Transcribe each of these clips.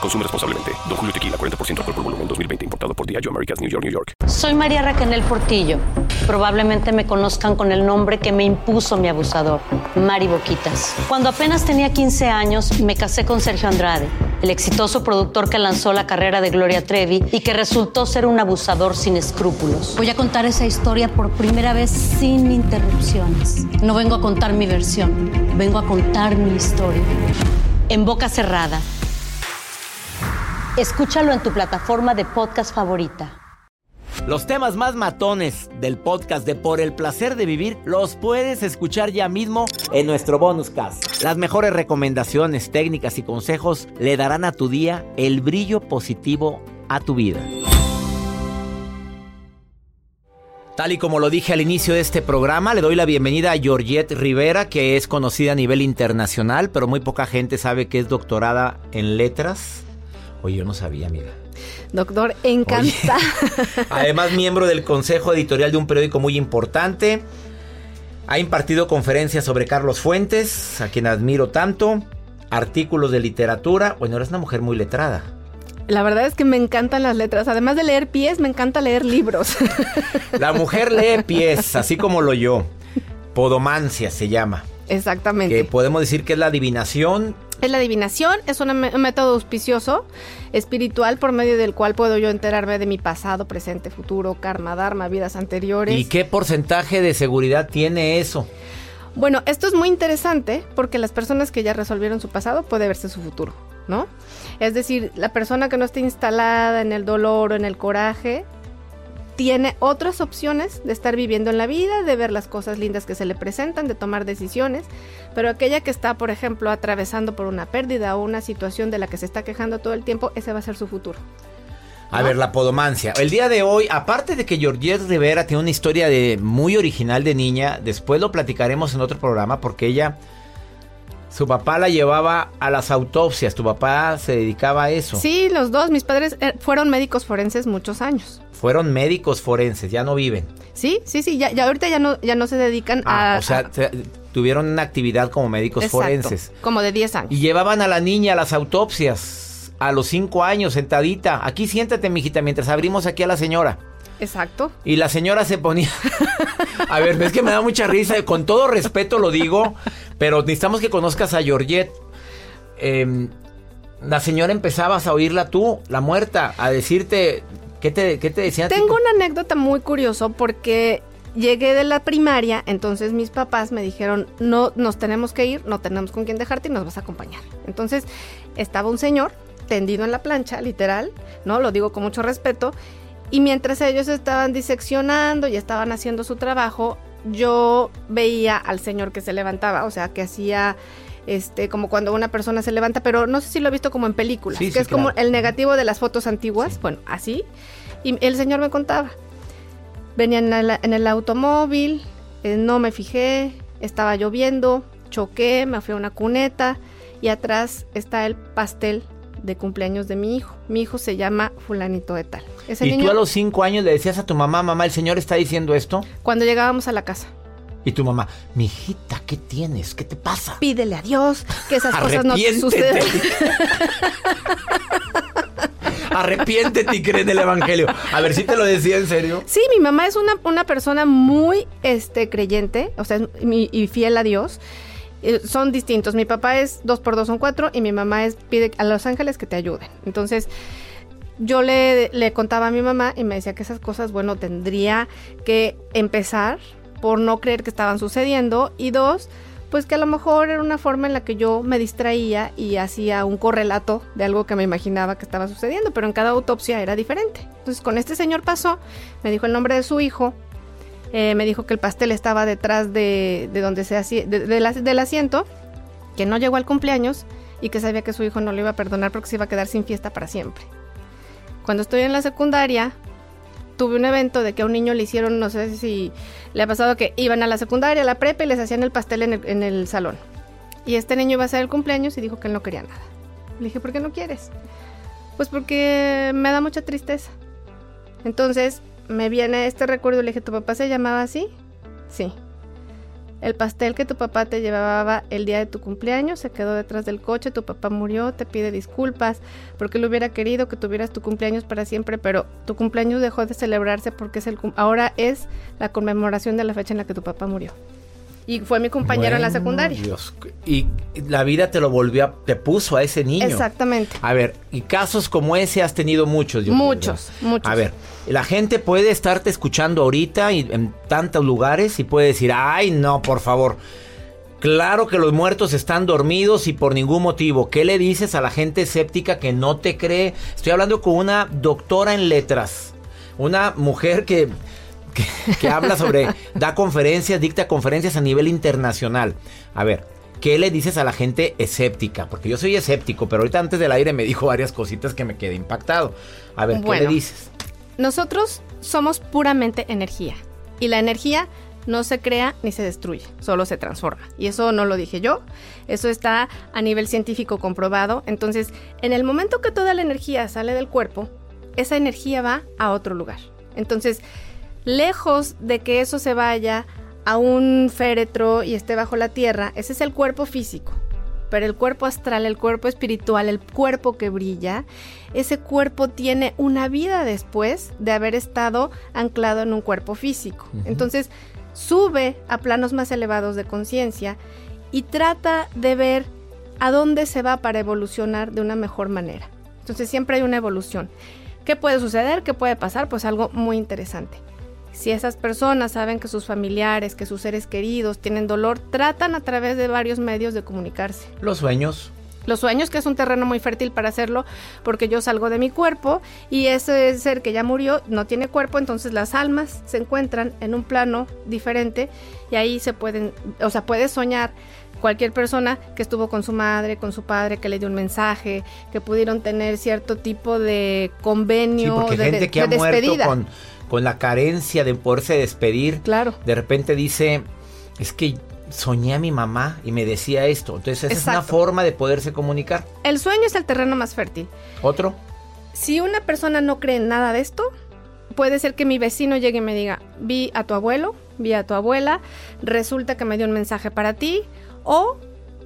Consume responsablemente. Don Julio Tequila, 40% alcohol por volumen, 2020. Importado por Diageo Americas, New York, New York. Soy María Raquel Portillo. Probablemente me conozcan con el nombre que me impuso mi abusador, Mari Boquitas. Cuando apenas tenía 15 años, me casé con Sergio Andrade, el exitoso productor que lanzó la carrera de Gloria Trevi y que resultó ser un abusador sin escrúpulos. Voy a contar esa historia por primera vez sin interrupciones. No vengo a contar mi versión, vengo a contar mi historia. En boca cerrada Escúchalo en tu plataforma de podcast favorita. Los temas más matones del podcast de Por el placer de vivir los puedes escuchar ya mismo en nuestro bonus cast. Las mejores recomendaciones, técnicas y consejos le darán a tu día el brillo positivo a tu vida. Tal y como lo dije al inicio de este programa, le doy la bienvenida a Georgette Rivera, que es conocida a nivel internacional, pero muy poca gente sabe que es doctorada en letras Oye, yo no sabía, mira. Doctor, encanta. además, miembro del consejo editorial de un periódico muy importante. Ha impartido conferencias sobre Carlos Fuentes, a quien admiro tanto. Artículos de literatura. Bueno, eres una mujer muy letrada. La verdad es que me encantan las letras. Además de leer pies, me encanta leer libros. La mujer lee pies, así como lo yo. Podomancia se llama. Exactamente. Que podemos decir que es la adivinación es la adivinación, es un método auspicioso, espiritual, por medio del cual puedo yo enterarme de mi pasado, presente, futuro, karma, dharma, vidas anteriores. ¿Y qué porcentaje de seguridad tiene eso? Bueno, esto es muy interesante porque las personas que ya resolvieron su pasado puede verse su futuro, ¿no? Es decir, la persona que no esté instalada en el dolor o en el coraje tiene otras opciones de estar viviendo en la vida, de ver las cosas lindas que se le presentan, de tomar decisiones, pero aquella que está, por ejemplo, atravesando por una pérdida o una situación de la que se está quejando todo el tiempo, ese va a ser su futuro. A ver, la podomancia. El día de hoy, aparte de que Georgette Rivera tiene una historia de muy original de niña, después lo platicaremos en otro programa porque ella su papá la llevaba a las autopsias, tu papá se dedicaba a eso. Sí, los dos, mis padres eh, fueron médicos forenses muchos años. Fueron médicos forenses, ya no viven. Sí, sí, sí, ya, ya ahorita ya no, ya no se dedican ah, a... O sea, tuvieron una actividad como médicos forenses. Como de 10 años. Y llevaban a la niña a las autopsias a los 5 años, sentadita. Aquí siéntate, mijita, mientras abrimos aquí a la señora. Exacto. Y la señora se ponía. a ver, ves que me da mucha risa. Con todo respeto lo digo, pero necesitamos que conozcas a Georgette. Em, la señora empezabas a oírla tú, la muerta, a decirte. ¿Qué te, qué te decía? Tengo una anécdota muy curiosa porque llegué de la primaria, entonces mis papás me dijeron, no, nos tenemos que ir, no tenemos con quién dejarte y nos vas a acompañar. Entonces estaba un señor tendido en la plancha, literal, ¿no? Lo digo con mucho respeto, y mientras ellos estaban diseccionando y estaban haciendo su trabajo, yo veía al señor que se levantaba, o sea, que hacía este como cuando una persona se levanta, pero no sé si lo he visto como en películas, que es como el negativo de las fotos antiguas, bueno, así. Y el señor me contaba. Venía en el, en el automóvil, eh, no me fijé, estaba lloviendo, choqué, me fui a una cuneta y atrás está el pastel de cumpleaños de mi hijo. Mi hijo se llama fulanito de tal. ¿Y tú a los cinco años le decías a tu mamá, mamá, el señor está diciendo esto? Cuando llegábamos a la casa. Y tu mamá, mijita, ¿qué tienes? ¿Qué te pasa? Pídele a Dios que esas cosas no te sucedan. Arrepiéntete y cree en el evangelio. A ver si te lo decía en serio. Sí, mi mamá es una, una persona muy este, creyente, o sea, y fiel a Dios. Eh, son distintos. Mi papá es dos por dos son cuatro y mi mamá es pide a los ángeles que te ayuden. Entonces, yo le, le contaba a mi mamá y me decía que esas cosas, bueno, tendría que empezar por no creer que estaban sucediendo y dos, pues que a lo mejor era una forma en la que yo me distraía y hacía un correlato de algo que me imaginaba que estaba sucediendo, pero en cada autopsia era diferente. Entonces con este señor pasó, me dijo el nombre de su hijo, eh, me dijo que el pastel estaba detrás de, donde se hacía, del asiento, que no llegó al cumpleaños y que sabía que su hijo no le iba a perdonar porque se iba a quedar sin fiesta para siempre. Cuando estoy en la secundaria, tuve un evento de que a un niño le hicieron, no sé si le ha pasado que iban a la secundaria, a la prepa y les hacían el pastel en el, salón. Y este niño iba a hacer el cumpleaños y dijo que él no quería nada. Le dije, ¿por qué no quieres? Pues porque me da mucha tristeza. Entonces me viene este recuerdo y le dije, ¿tu papá se llamaba así? Sí. El pastel que tu papá te llevaba el día de tu cumpleaños se quedó detrás del coche, tu papá murió, te pide disculpas porque él hubiera querido que tuvieras tu cumpleaños para siempre, pero tu cumpleaños dejó de celebrarse porque es el ahora es la conmemoración de la fecha en la que tu papá murió y fue mi compañero en la secundaria. Dios. Y la vida te lo volvió, a, te puso a ese niño. Exactamente. A ver, y casos como ese has tenido muchos. Yo muchos, muchos. A ver, la gente puede estarte escuchando ahorita y en tantos lugares y puede decir, ay, no, por favor. Claro que los muertos están dormidos y por ningún motivo. ¿Qué le dices a la gente escéptica que no te cree? Estoy hablando con una doctora en letras. Una mujer que que, habla sobre, da conferencias, dicta conferencias a nivel internacional. A ver, ¿qué le dices a la gente escéptica? Porque yo soy escéptico, pero ahorita antes del aire me dijo varias cositas que me quedé impactado. A ver, ¿qué le dices? Nosotros somos puramente energía. Y la energía no se crea ni se destruye, solo se transforma. Y eso no lo dije yo, eso está a nivel científico comprobado. Entonces, en el momento que toda la energía sale del cuerpo, esa energía va a otro lugar. Entonces, lejos de que eso se vaya a un féretro y esté bajo la tierra, ese es el cuerpo físico. Pero el cuerpo astral, el cuerpo espiritual, el cuerpo que brilla, ese cuerpo tiene una vida después de haber estado anclado en un cuerpo físico. Entonces, sube a planos más elevados de conciencia y trata de ver a dónde se va para evolucionar de una mejor manera. Entonces, siempre hay una evolución. ¿Qué puede suceder? ¿Qué puede pasar? Pues algo muy interesante. Si esas personas saben que sus familiares, que sus seres queridos tienen dolor, tratan a través de varios medios de comunicarse. Los sueños. Los sueños, que es un terreno muy fértil para hacerlo, porque yo salgo de mi cuerpo y ese ser que ya murió no tiene cuerpo, entonces las almas se encuentran en un plano diferente y ahí se pueden, o sea, puede soñar cualquier persona que estuvo con su madre, con su padre, que le dio un mensaje, que pudieron tener cierto tipo de convenio de, gente que ha despedida. con con la carencia de poderse despedir, claro. de repente dice, es que soñé a mi mamá y me decía esto. Entonces, esa es una forma de poderse comunicar. El sueño es el terreno más fértil. ¿Otro? Si una persona no cree en nada de esto, puede ser que mi vecino llegue y me diga, vi a tu abuelo, vi a tu abuela, resulta que me dio un mensaje para ti, o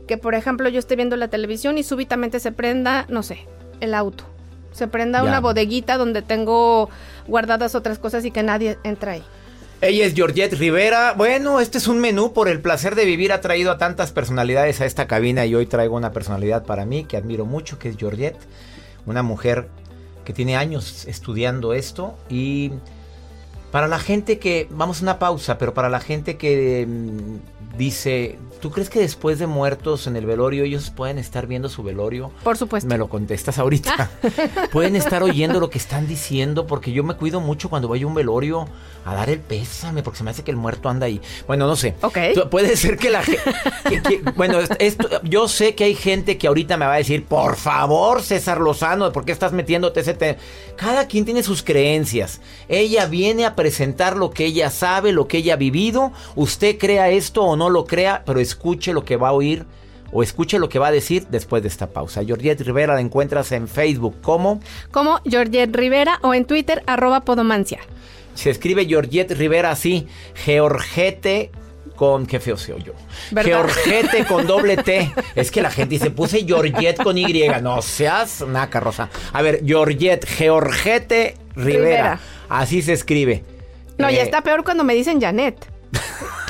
que, por ejemplo, yo esté viendo la televisión y súbitamente se prenda, no sé, el auto se prenda una bodeguita donde tengo guardadas otras cosas y que nadie entra ahí. Ella es Georgette Rivera. Bueno, este es un menú por el placer de vivir. Ha traído a tantas personalidades a esta cabina y hoy traigo una personalidad para mí que admiro mucho, que es Georgette. Una mujer que tiene años estudiando esto y para la gente que, vamos a una pausa, pero para la gente que mm, dice, ¿Tú crees que después de muertos en el velorio ellos pueden estar viendo su velorio? Por supuesto. Me lo contestas ahorita. pueden estar oyendo lo que están diciendo porque yo me cuido mucho cuando voy a un velorio a dar el pésame porque se me hace que el muerto anda ahí. Bueno, no sé. Ok. Puede ser que la gente... bueno, esto, yo sé que hay gente que ahorita me va a decir, por favor, César Lozano, ¿por qué estás metiéndote ese tema? Cada quien tiene sus creencias. Ella viene a presentar lo que ella sabe, lo que ella ha vivido. Usted crea esto o no lo crea, pero escuche lo que va a oír o escuche lo que va a decir después de esta pausa. Georgette Rivera la encuentras en Facebook como... Como Georgette Rivera o en Twitter arroba Podomancia. Se escribe Georgette Rivera así, Georgette con... Qué feo se oyó. Georgette con doble T. Es que la gente dice, puse Georgette con Y. No seas una carroza. A ver, Georgette, Georgette Rivera. Así se escribe. No, ya eh, está peor cuando me dicen Janet.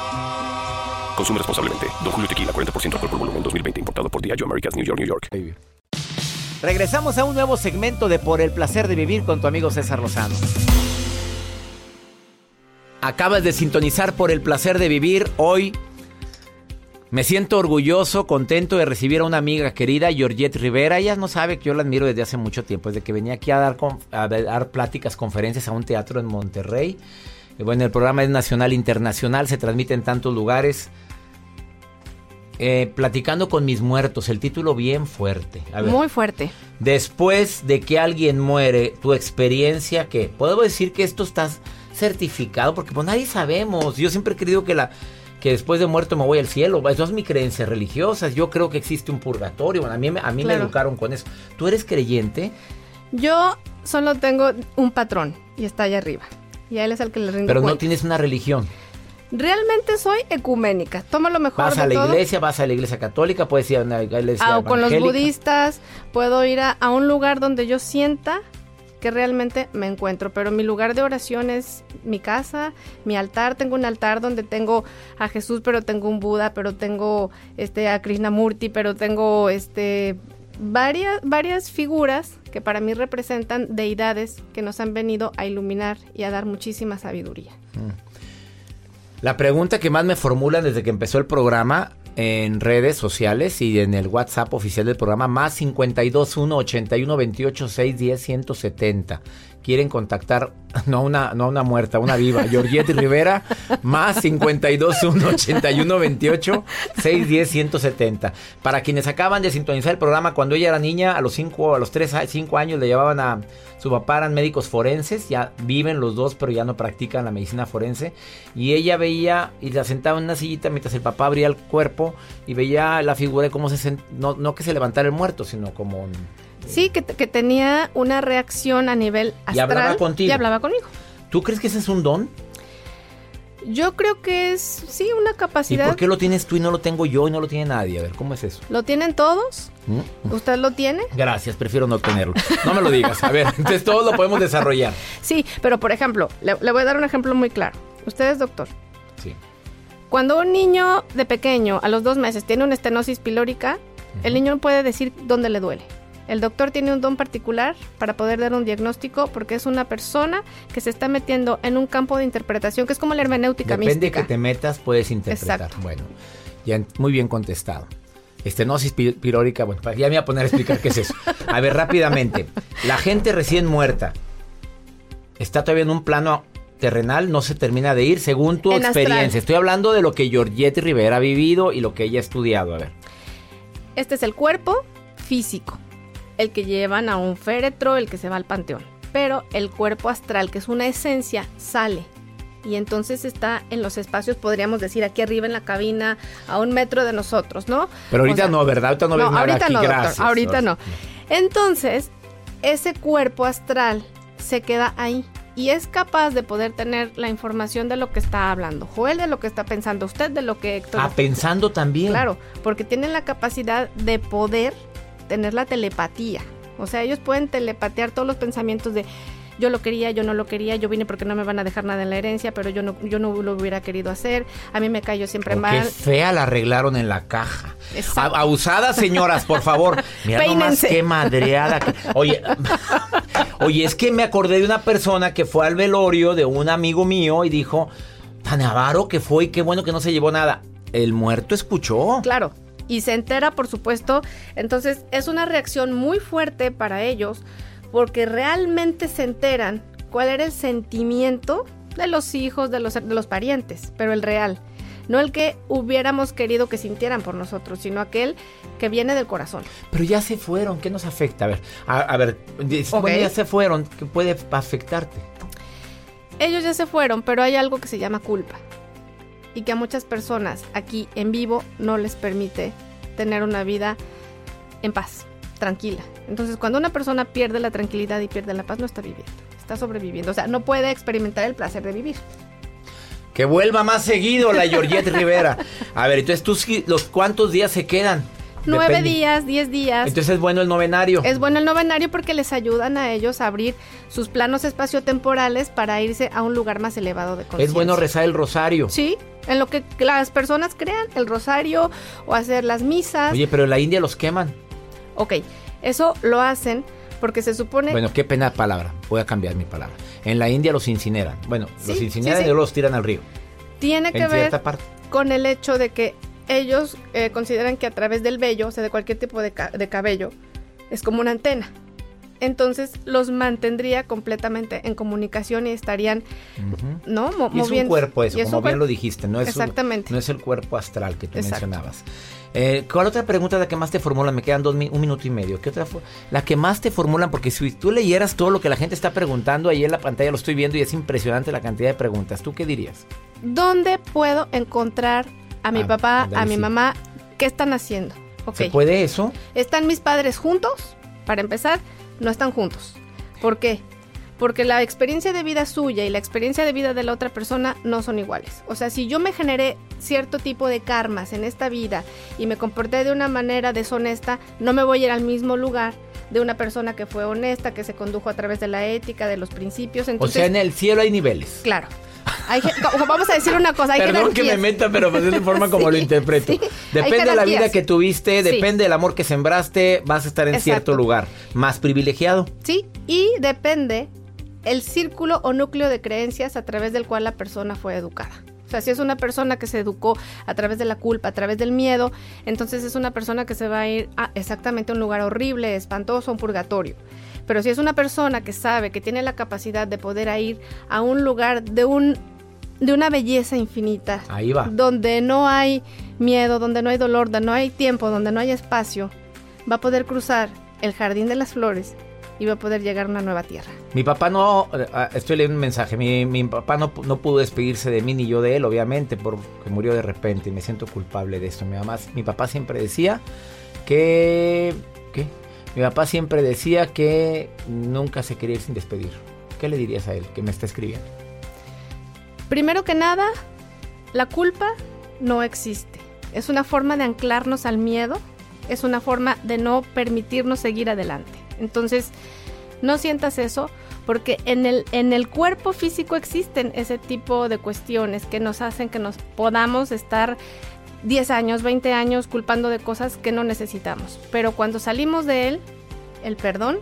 Consume responsablemente. Don Julio Tequila, 40% alcohol por volumen, 2020. Importado por Diageo Americas, New York, New York. Regresamos a un nuevo segmento de Por el Placer de Vivir con tu amigo César Lozano. Acabas de sintonizar Por el Placer de Vivir. Hoy me siento orgulloso, contento de recibir a una amiga querida, Georgette Rivera. Ella no sabe que yo la admiro desde hace mucho tiempo, desde que venía aquí a dar, a dar pláticas, conferencias a un teatro en Monterrey. Bueno, el programa es nacional, internacional, se transmite en tantos lugares. Eh, platicando con mis muertos, el título bien fuerte. Muy fuerte. Después de que alguien muere, tu experiencia, ¿qué? Puedo decir que esto está certificado, porque pues nadie sabemos. Yo siempre he creído que la que después de muerto me voy al cielo. Eso es mi creencia religiosa. Yo creo que existe un purgatorio. a mí, a mí me educaron con eso. ¿Tú eres creyente? Yo solo tengo un patrón y está allá arriba. Y a él es el que le rinde Pero no tienes una religión. Realmente soy ecuménica. Toma lo mejor. Vas a la iglesia, vas a la iglesia católica, puedes ir a una iglesia. Ah, o con los budistas, puedo ir a, un lugar donde yo sienta que realmente me encuentro. Pero mi lugar de oración es mi casa, mi altar. Tengo un altar donde tengo a Jesús, pero tengo un Buda, pero tengo este a Krishnamurti, pero tengo este varias, varias figuras que para mí representan deidades que nos han venido a iluminar y a dar muchísima sabiduría. Mm. La pregunta que más me formulan desde que empezó el programa en redes sociales y en el WhatsApp oficial del programa, más 521 81 28 610 170 quieren contactar, no una, no una muerta, una viva, Georgette Rivera, más 52 1 81 28 610 170. Para quienes acaban de sintonizar el programa, cuando ella era niña, a los 5 a los 3 5 años le llevaban a su papá eran médicos forenses, ya viven los dos, pero ya no practican la medicina forense. Y ella veía y la sentaba en una sillita mientras el papá abría el cuerpo y veía la figura de cómo se no, no que se levantara el muerto, sino como Sí, que, tenía una reacción a nivel astral. Y hablaba contigo. Y hablaba conmigo. ¿Tú crees que ese es un don? Yo creo que es, sí, una capacidad. ¿Y por qué lo tienes tú y no lo tengo yo y no lo tiene nadie? A ver, ¿cómo es eso? ¿Lo tienen todos? ¿Mm? ¿Usted lo tiene? Gracias, prefiero no tenerlo. No me lo digas. A ver, entonces todos lo podemos desarrollar. Sí, pero por ejemplo, le, voy a dar un ejemplo muy claro. Usted es doctor. Sí. Cuando un niño de pequeño, a los dos meses, tiene una estenosis pilórica, el niño no puede decir dónde le duele. El doctor tiene un don particular para poder dar un diagnóstico porque es una persona que se está metiendo en un campo de interpretación que es como la hermenéutica Depende mística. Depende que te metas, puedes interpretar. Bueno, ya muy bien contestado. Estenosis pirórica, bueno, ya me voy a poner a explicar qué es eso. A ver, rápidamente. La gente recién muerta está todavía en un plano terrenal, no se termina de ir según tu experiencia. Estoy hablando de lo que Georgette Rivera ha vivido y lo que ella ha estudiado. A ver. Este es el cuerpo físico el que llevan a un féretro, el que se va al panteón. Pero el cuerpo astral, que es una esencia, sale. Y entonces está en los espacios, podríamos decir, aquí arriba en la cabina, a un metro de nosotros, ¿no? Pero ahorita no, ¿verdad? Ahorita no, no ahorita no, doctor, ahorita no. Entonces, ese cuerpo astral se queda ahí y es capaz de poder tener la información de lo que está hablando Joel, de lo que está pensando usted, de lo que Héctor. Ah, pensando también. Claro, porque tienen la capacidad de poder tener la telepatía. O sea, ellos pueden telepatear todos los pensamientos de yo lo quería, yo no lo quería, yo vine porque no me van a dejar nada en la herencia, pero yo no, yo no lo hubiera querido hacer, a mí me cayó siempre mal. Qué fea la arreglaron en la caja. Abusada, señoras, por favor. Mira nomás qué madreada. Oye, oye, es que me acordé de una persona que fue al velorio de un amigo mío y dijo, tan avaro que fue y qué bueno que no se llevó nada. El muerto escuchó. Claro. Y se entera, por supuesto. Entonces es una reacción muy fuerte para ellos porque realmente se enteran cuál era el sentimiento de los hijos, de los, de los parientes, pero el real. No el que hubiéramos querido que sintieran por nosotros, sino aquel que viene del corazón. Pero ya se fueron, ¿qué nos afecta? A ver, a, ver, bueno, ya se fueron, ¿qué puede afectarte? Ellos ya se fueron, pero hay algo que se llama culpa. Y que a muchas personas aquí en vivo no les permite tener una vida en paz, tranquila. Entonces, cuando una persona pierde la tranquilidad y pierde la paz, no está viviendo, está sobreviviendo. O sea, no puede experimentar el placer de vivir. Que vuelva más seguido la Georgette Rivera. A ver, entonces, ¿tú, ¿los cuántos días se quedan? Nueve días, diez días. Entonces es bueno el novenario. Es bueno el novenario porque les ayudan a ellos a abrir sus planos espaciotemporales para irse a un lugar más elevado de conciencia. Es bueno rezar el rosario. Sí, en lo que las personas crean, el rosario o hacer las misas. Oye, pero en la India los queman. Ok, eso lo hacen porque se supone... Bueno, qué pena palabra, voy a cambiar mi palabra. En la India los incineran. Bueno, los incineran y luego los tiran al río. Tiene que ver con el hecho de que ellos eh, consideran que a través del vello, o sea, de cualquier tipo de, cabello, es como una antena. Entonces los mantendría completamente en comunicación y estarían, ¿no? y es un cuerpo eso, como bien lo dijiste, no es, Exactamente. no es el cuerpo astral que tú mencionabas. Eh, ¿Cuál otra pregunta la que más te formulan? Me quedan dos, un minuto y medio. ¿Qué otra? La que más te formulan, porque si tú leyeras todo lo que la gente está preguntando, ahí en la pantalla lo estoy viendo y es impresionante la cantidad de preguntas. ¿Tú qué dirías? ¿Dónde puedo encontrar a mi ah, papá, a mi mamá, ¿qué están haciendo? ¿Se puede eso? ¿Están mis padres juntos? Para empezar, no están juntos. ¿Por qué? Porque la experiencia de vida suya y la experiencia de vida de la otra persona no son iguales. O sea, si yo me generé cierto tipo de karmas en esta vida y me comporté de una manera deshonesta, no me voy a ir al mismo lugar de una persona que fue honesta, que se condujo a través de la ética, de los principios. Entonces, o sea, en el cielo hay niveles. Claro vamos a decir una cosa. Hay Perdón que me meta, pero pues es de forma como lo interpreto. depende de la vida que tuviste, depende del amor que sembraste, vas a estar en cierto lugar. Más privilegiado. Sí, y depende el círculo o núcleo de creencias a través del cual la persona fue educada. O sea, si es una persona que se educó a través de la culpa, a través del miedo, entonces es una persona que se va a ir a exactamente un lugar horrible, espantoso, un purgatorio. Pero si es una persona que sabe que tiene la capacidad de poder ir a un lugar de un de una belleza infinita. Ahí va. Donde no hay miedo, donde no hay dolor, donde no hay tiempo, donde no hay espacio, va a poder cruzar el jardín de las flores y va a poder llegar a una nueva tierra. Mi papá no, eh, estoy leyendo un mensaje, mi, mi papá no, no, pudo despedirse de mí ni yo de él, obviamente, porque murió de repente y me siento culpable de esto. Mi, mamá, mi papá siempre decía que... ¿Qué? Mi papá siempre decía que nunca se quería ir sin despedir. ¿Qué le dirías a él que me está escribiendo? Primero que nada, la culpa no existe. Es una forma de anclarnos al miedo, es una forma de no permitirnos seguir adelante. Entonces, no sientas eso porque en el, en el cuerpo físico existen ese tipo de cuestiones que nos hacen que nos podamos estar 10 años, 20 años culpando de cosas que no necesitamos. Pero cuando salimos de él, el perdón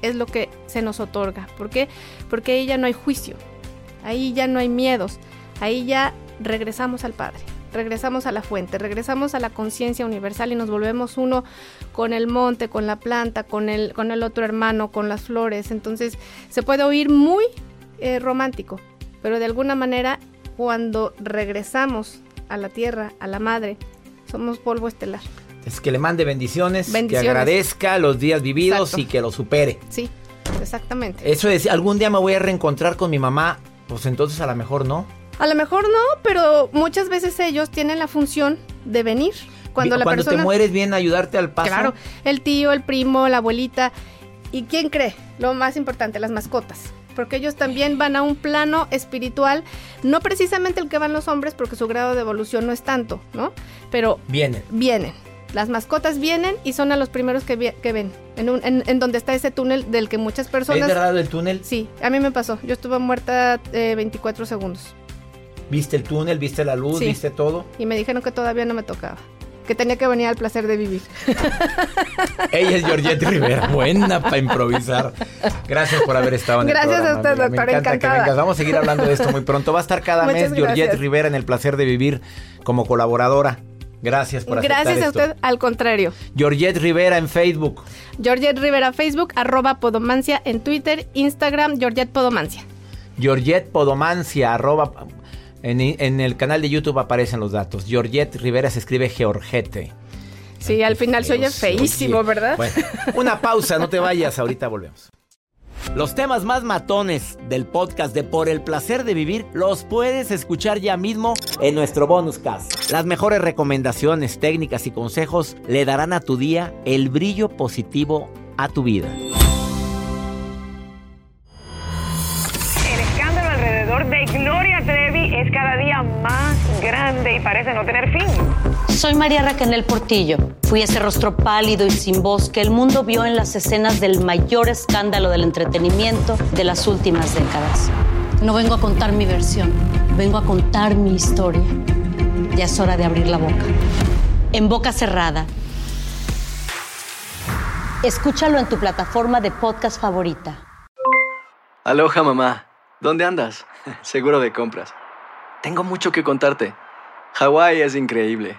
es lo que se nos otorga. ¿Por qué? Porque ahí ya no hay juicio, ahí ya no hay miedos, ahí ya regresamos al Padre, regresamos a la fuente, regresamos a la conciencia universal y nos volvemos uno con el monte, con la planta, con el, con el otro hermano, con las flores. Entonces se puede oír muy eh, romántico, pero de alguna manera cuando regresamos a la tierra, a la madre. Somos polvo estelar. Es que le mande bendiciones, que agradezca los días vividos y que lo supere. Sí, exactamente. Eso es, algún día me voy a reencontrar con mi mamá, pues entonces a lo mejor no. A lo mejor no, pero muchas veces ellos tienen la función de venir. Cuando, la Cuando te mueres viene a ayudarte al paso. Claro, el tío, el primo, la abuelita. ¿Y quién cree? Lo más importante, las mascotas porque ellos también van a un plano espiritual, no precisamente el que van los hombres, porque su grado de evolución no es tanto, ¿no? Pero vienen. Vienen. Las mascotas vienen y son a los primeros que, ven, en, en, donde está ese túnel del que muchas personas... ¿Es verdad el túnel? Sí, a mí me pasó. Yo estuve muerta 24 eh, segundos. ¿Viste el túnel? ¿Viste la luz? ¿Viste todo? Y me dijeron que todavía no me tocaba que tenía que venir al placer de vivir. Ella es Georgette Rivera, buena para improvisar. Gracias por haber estado en Gracias el programa. Gracias a usted, doctor, encantada. Vamos a seguir hablando de esto muy pronto. Va a estar cada mes Georgette Rivera en el placer de vivir como colaboradora. Gracias por aceptar Gracias a esto. usted, al contrario. Georgette Rivera en Facebook. Georgette Rivera Facebook, arroba Podomancia en Twitter, Instagram, Georgette Podomancia. Georgette Podomancia, arroba. En, en el canal de YouTube aparecen los datos. Georgette Rivera se escribe Georgette. Sí, al final se oye feísimo. ¿verdad? Bueno, una pausa, no te vayas, ahorita volvemos. Los temas más matones del podcast de Por el placer de vivir los puedes escuchar ya mismo en nuestro bonus cast. Las mejores recomendaciones, técnicas y consejos le darán a tu día el brillo positivo a tu vida. El escándalo alrededor de Gloria Trevi es cada día más grande y parece no tener fin. Soy María Raquel Portillo. Fui ese rostro pálido y sin voz que el mundo vio en las escenas del mayor escándalo del entretenimiento de las últimas décadas. No vengo a contar mi versión, vengo a contar mi historia. Ya es hora de abrir la boca. En boca cerrada. Escúchalo en tu plataforma de podcast favorita. Aloha mamá, ¿dónde andas? Seguro de compras. Tengo mucho que contarte. Hawái es increíble.